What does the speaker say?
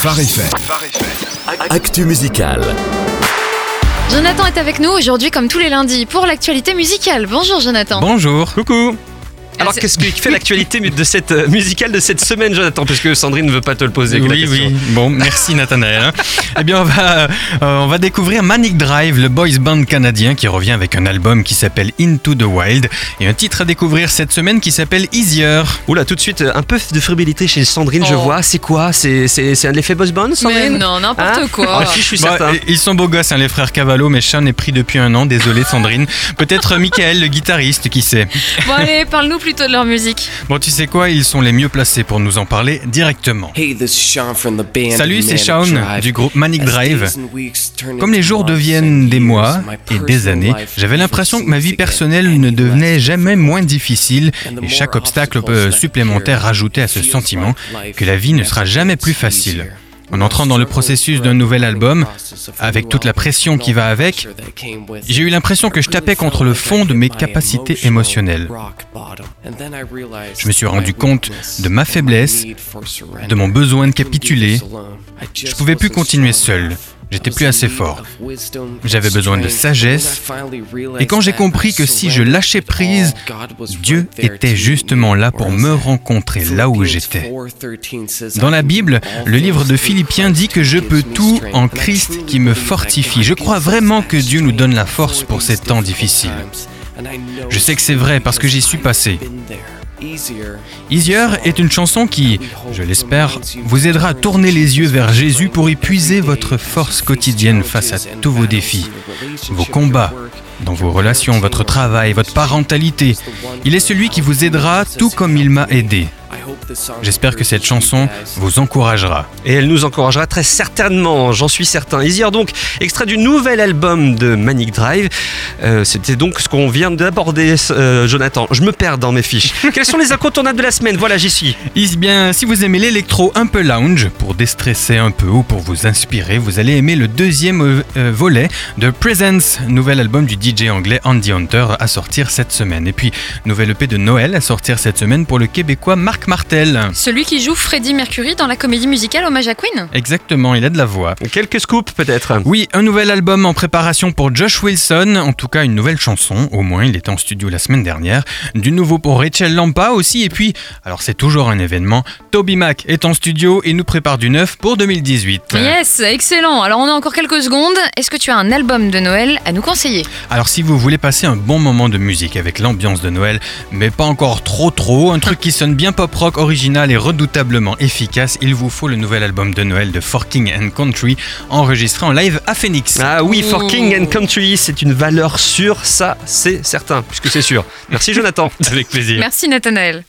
Phare FM. Actu musical. Jonathan est avec nous aujourd'hui comme tous les lundis pour l'actualité musicale. Bonjour Jonathan. Bonjour. Coucou alors, qu'est-ce qui fait l'actualité de cette euh, musicale de cette semaine, Jonathan Parce que Sandrine ne veut pas te le poser. la Oui, question. oui. Bon, merci Nathanaël. hein. eh bien, on va, euh, on va découvrir Manic Drive, le boys band canadien qui revient avec un album qui s'appelle Into the Wild et un titre à découvrir cette semaine qui s'appelle Easier. Oula, tout de suite, euh, un peu de fébrilité chez Sandrine, je Oh. vois. C'est quoi? C'est c'est- c'est un de l'effet boss band, Mais Sandrine? non, n'importe Hein? quoi. Ah, si, je suis Bon, certain. ils sont beaux gosses, hein, les frères Cavallo, mais Sean est pris depuis un an. Désolé Sandrine. Peut-être Michael, le guitariste, qui sait. Bon allez, parle-nous plutôt de leur musique. Bon, tu sais quoi Ils sont les mieux placés pour nous en parler directement. Salut, c'est Sean du groupe Manic Drive. Comme les jours deviennent des mois et des années, j'avais l'impression que ma vie personnelle ne devenait jamais moins difficile et chaque obstacle supplémentaire rajoutait à ce sentiment que la vie ne sera jamais plus facile. En entrant dans le processus d'un nouvel album, avec toute la pression qui va avec, j'ai eu l'impression que je tapais contre le fond de mes capacités émotionnelles. Je me suis rendu compte de ma faiblesse, de mon besoin de capituler. Je pouvais plus continuer seul. J'étais plus assez fort. J'avais besoin de sagesse. Et quand j'ai compris que si je lâchais prise, Dieu était justement là pour me rencontrer là où j'étais. Dans la Bible, le livre de Philippiens dit que je peux tout en Christ qui me fortifie. Je crois vraiment que Dieu nous donne la force pour ces temps difficiles. Je sais que c'est vrai parce que j'y suis passé. Easier est une chanson qui, je l'espère, vous aidera à tourner les yeux vers Jésus pour y puiser votre force quotidienne face à tous vos défis, vos combats, dans vos relations, votre travail, votre parentalité. Il est celui qui vous aidera tout comme il m'a aidé. J'espère que cette chanson vous encouragera. Et elle nous encouragera très certainement, j'en suis certain. Easier donc, extrait du nouvel album de Manic Drive. Euh, C'était donc ce qu'on vient d'aborder, euh, Jonathan. Je me perds dans mes fiches. Quels sont les incontournables de la semaine Voilà, j'y suis. Eh bien, si vous aimez l'électro un peu lounge, pour déstresser un peu ou pour vous inspirer, vous allez aimer le deuxième euh, euh, volet de Presence, nouvel album du DJ anglais Andy Hunter à sortir cette semaine. Et puis, nouvelle EP de Noël à sortir cette semaine pour le québécois Marc Martel. Celui qui joue Freddie Mercury dans la comédie musicale Hommage à Queen. Exactement, il a de la voix. Quelques scoops peut-être. Oui, un nouvel album en préparation pour Josh Wilson, en tout cas une nouvelle chanson, au moins il était en studio la semaine dernière. Du nouveau pour Rachel Lampa aussi, et puis, alors c'est toujours un événement, Toby Mac est en studio et nous prépare du neuf pour 2018. Yes, excellent. Alors on a encore quelques secondes. Est-ce que tu as un album de Noël à nous conseiller? Alors si vous voulez passer un bon moment de musique avec l'ambiance de Noël, mais pas encore trop trop, un truc qui sonne bien pop rock original et redoutablement efficace, il vous faut le nouvel album de Noël de Forking and Country, enregistré en live à Phoenix. Ah oui, for. King and Country, c'est une valeur sûre, ça c'est certain, puisque c'est sûr. Merci Jonathan. Avec plaisir. Merci Nathanaël.